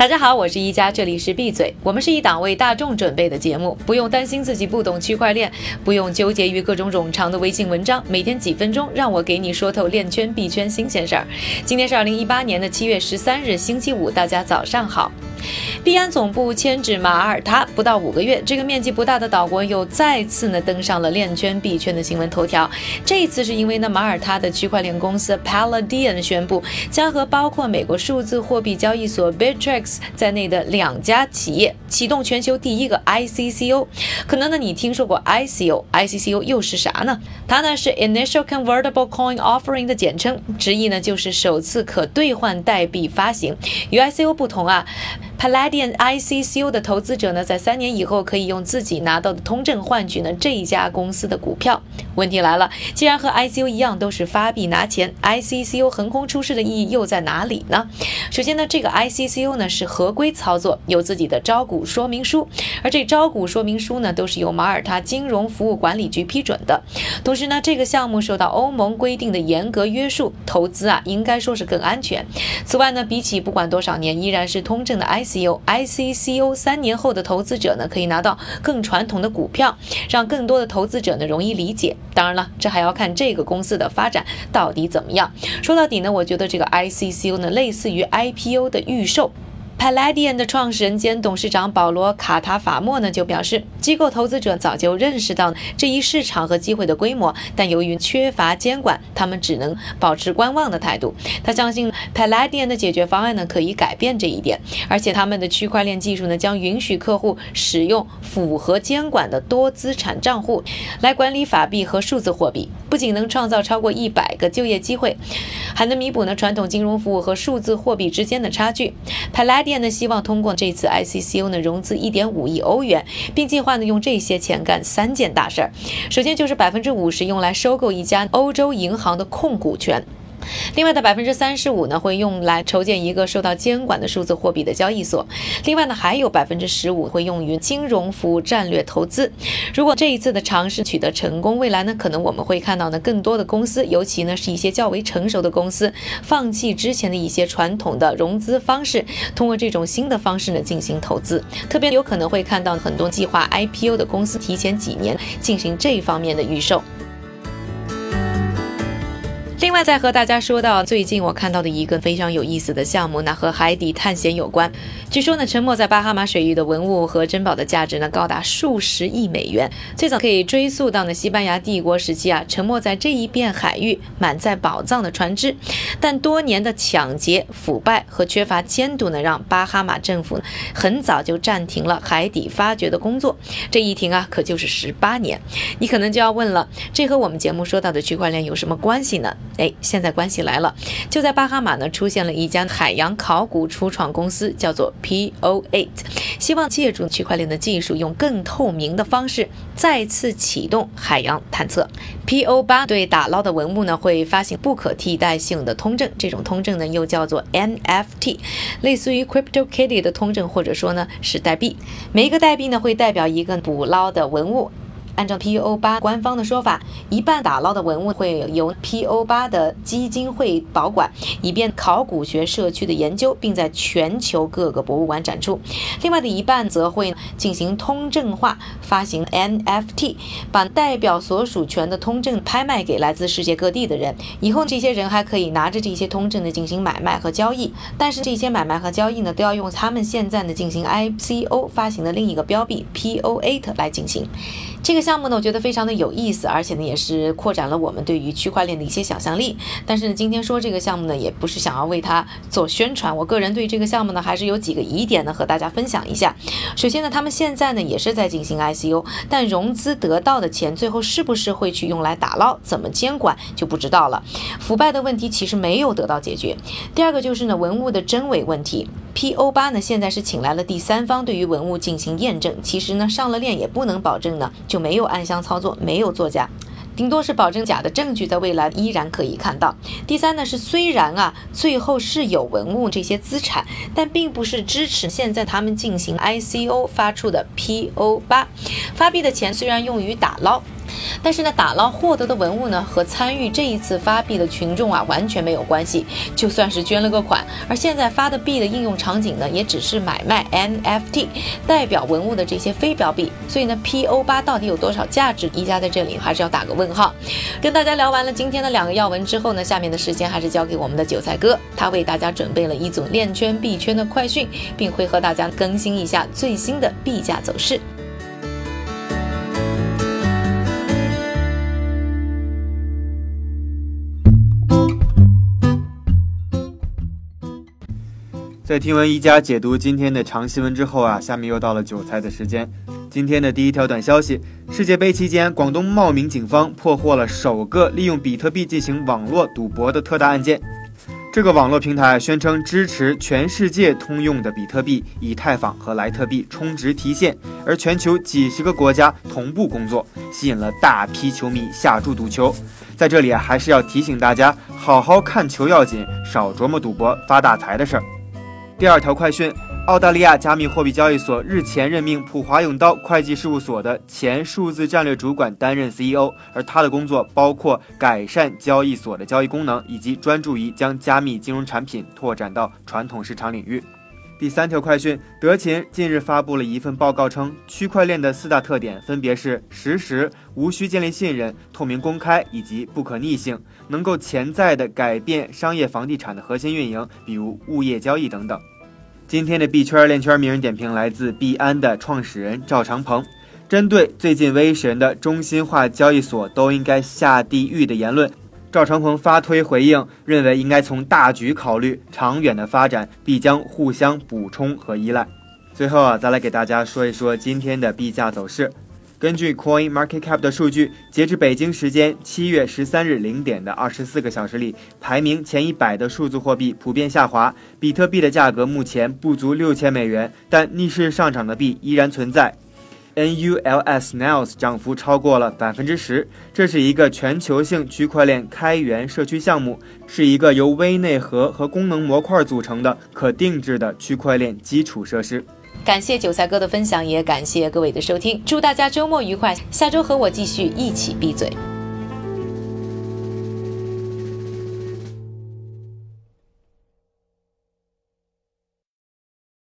大家好，我是一加，这里是闭嘴。我们是一档为大众准备的节目，不用担心自己不懂区块链，不用纠结于各种冗长的微信文章，每天几分钟，让我给你说透链圈币圈新鲜事儿。今天是二零一八年的七月十三日，星期五，大家早上好。币安总部迁址马耳他不到五个月，这个面积不大的岛国又再次呢登上了链圈币圈的新闻头条。这一次是因为呢马耳他的区块链公司 Paladin 宣布将和包括美国数字货币交易所 Bittrex 在内的两家企业启动全球第一个 ICCO。可能呢你听说过 ICO，ICCO 又是啥呢？它呢是 Initial Convertible Coin Offering 的简称，直译呢就是首次可兑换代币发行。与 ICO 不同啊。Paladian ICCO 的投资者呢，在三年以后可以用自己拿到的通证换取呢这一家公司的股票。问题来了，既然和 ICO 一样都是发币拿钱，ICCO 横空出世的意义又在哪里呢？首先呢，这个 ICCO 呢是合规操作，有自己的招股说明书，而这招股说明书呢都是由马耳他金融服务管理局批准的。同时呢，这个项目受到欧盟规定的严格约束，投资啊应该说是更安全。此外呢，比起不管多少年依然是通证的 IC。ICO、ICCO 三年后的投资者呢，可以拿到更传统的股票，让更多的投资者呢容易理解。当然了，这还要看这个公司的发展到底怎么样。说到底呢，我觉得这个 ICCO 呢，类似于 IPO 的预售。Palladian 的创始人兼董事长保罗·卡塔法莫呢就表示，机构投资者早就认识到这一市场和机会的规模，但由于缺乏监管，他们只能保持观望的态度。他相信 Palladian 的解决方案呢可以改变这一点，而且他们的区块链技术呢将允许客户使用符合监管的多资产账户来管理法币和数字货币，不仅能创造超过一百个就业机会，还能弥补呢传统金融服务和数字货币之间的差距。Palladian 店呢希望通过这次 ICCO 呢融资一点五亿欧元，并计划呢用这些钱干三件大事儿。首先就是百分之五十用来收购一家欧洲银行的控股权。另外的百分之三十五呢，会用来筹建一个受到监管的数字货币的交易所。另外呢，还有百分之十五会用于金融服务战略投资。如果这一次的尝试取得成功，未来呢，可能我们会看到呢更多的公司，尤其呢是一些较为成熟的公司，放弃之前的一些传统的融资方式，通过这种新的方式呢进行投资。特别有可能会看到很多计划 IPO 的公司提前几年进行这方面的预售。另外，再和大家说到最近我看到的一个非常有意思的项目，那和海底探险有关。据说呢，沉没在巴哈马水域的文物和珍宝的价值呢高达数十亿美元。最早可以追溯到呢西班牙帝国时期啊，沉没在这一片海域满载宝藏的船只。但多年的抢劫、腐败和缺乏监督呢，让巴哈马政府很早就暂停了海底发掘的工作。这一停啊，可就是十八年。你可能就要问了，这和我们节目说到的区块链有什么关系呢？哎，现在关系来了，就在巴哈马呢，出现了一家海洋考古初创公司，叫做 PO8，希望借助区块链的技术，用更透明的方式再次启动海洋探测。PO8 对打捞的文物呢，会发行不可替代性的通证，这种通证呢，又叫做 NFT，类似于 Crypto Kitty 的通证，或者说呢是代币。每一个代币呢，会代表一个捕捞的文物。按照 PO 八官方的说法，一半打捞的文物会由 PO 八的基金会保管，以便考古学社区的研究，并在全球各个博物馆展出。另外的一半则会进行通证化，发行 NFT，把代表所属权的通证拍卖给来自世界各地的人。以后这些人还可以拿着这些通证呢进行买卖和交易。但是这些买卖和交易呢，都要用他们现在呢进行 ICO 发行的另一个标币 PO8 来进行。这个项项目呢，我觉得非常的有意思，而且呢，也是扩展了我们对于区块链的一些想象力。但是呢，今天说这个项目呢，也不是想要为它做宣传。我个人对这个项目呢，还是有几个疑点呢，和大家分享一下。首先呢，他们现在呢也是在进行 ICO，但融资得到的钱最后是不是会去用来打捞，怎么监管就不知道了。腐败的问题其实没有得到解决。第二个就是呢，文物的真伪问题。PO 八呢，现在是请来了第三方对于文物进行验证。其实呢，上了链也不能保证呢就没没有暗箱操作，没有作假，顶多是保证假的证据在未来依然可以看到。第三呢是虽然啊最后是有文物这些资产，但并不是支持现在他们进行 ICO 发出的 PO 八发币的钱虽然用于打捞。但是呢，打捞获得的文物呢，和参与这一次发币的群众啊，完全没有关系。就算是捐了个款，而现在发的币的应用场景呢，也只是买卖 NFT 代表文物的这些非标币。所以呢，PO 八到底有多少价值？一家在这里还是要打个问号。跟大家聊完了今天的两个要闻之后呢，下面的时间还是交给我们的韭菜哥，他为大家准备了一组链圈币圈的快讯，并会和大家更新一下最新的币价走势。在听完一家解读今天的长新闻之后啊，下面又到了韭菜的时间。今天的第一条短消息：世界杯期间，广东茂名警方破获了首个利用比特币进行网络赌博的特大案件。这个网络平台宣称支持全世界通用的比特币、以太坊和莱特币充值提现，而全球几十个国家同步工作，吸引了大批球迷下注赌球。在这里啊，还是要提醒大家，好好看球要紧，少琢磨赌博发大财的事儿。第二条快讯：澳大利亚加密货币交易所日前任命普华永道会计事务所的前数字战略主管担任 CEO，而他的工作包括改善交易所的交易功能，以及专注于将加密金融产品拓展到传统市场领域。第三条快讯：德勤近日发布了一份报告，称区块链的四大特点分别是实时、无需建立信任、透明公开以及不可逆性，能够潜在的改变商业房地产的核心运营，比如物业交易等等。今天的币圈链圈名人点评来自币安的创始人赵长鹏，针对最近威神的中心化交易所都应该下地狱的言论，赵长鹏发推回应，认为应该从大局考虑，长远的发展必将互相补充和依赖。最后啊，再来给大家说一说今天的币价走势。根据 Coin Market Cap 的数据，截至北京时间七月十三日零点的二十四个小时里，排名前一百的数字货币普遍下滑。比特币的价格目前不足六千美元，但逆势上涨的币依然存在。NULS Nails 涨幅超过了百分之十，这是一个全球性区块链开源社区项目，是一个由微内核和功能模块组成的可定制的区块链基础设施。感谢韭菜哥的分享，也感谢各位的收听。祝大家周末愉快，下周和我继续一起闭嘴。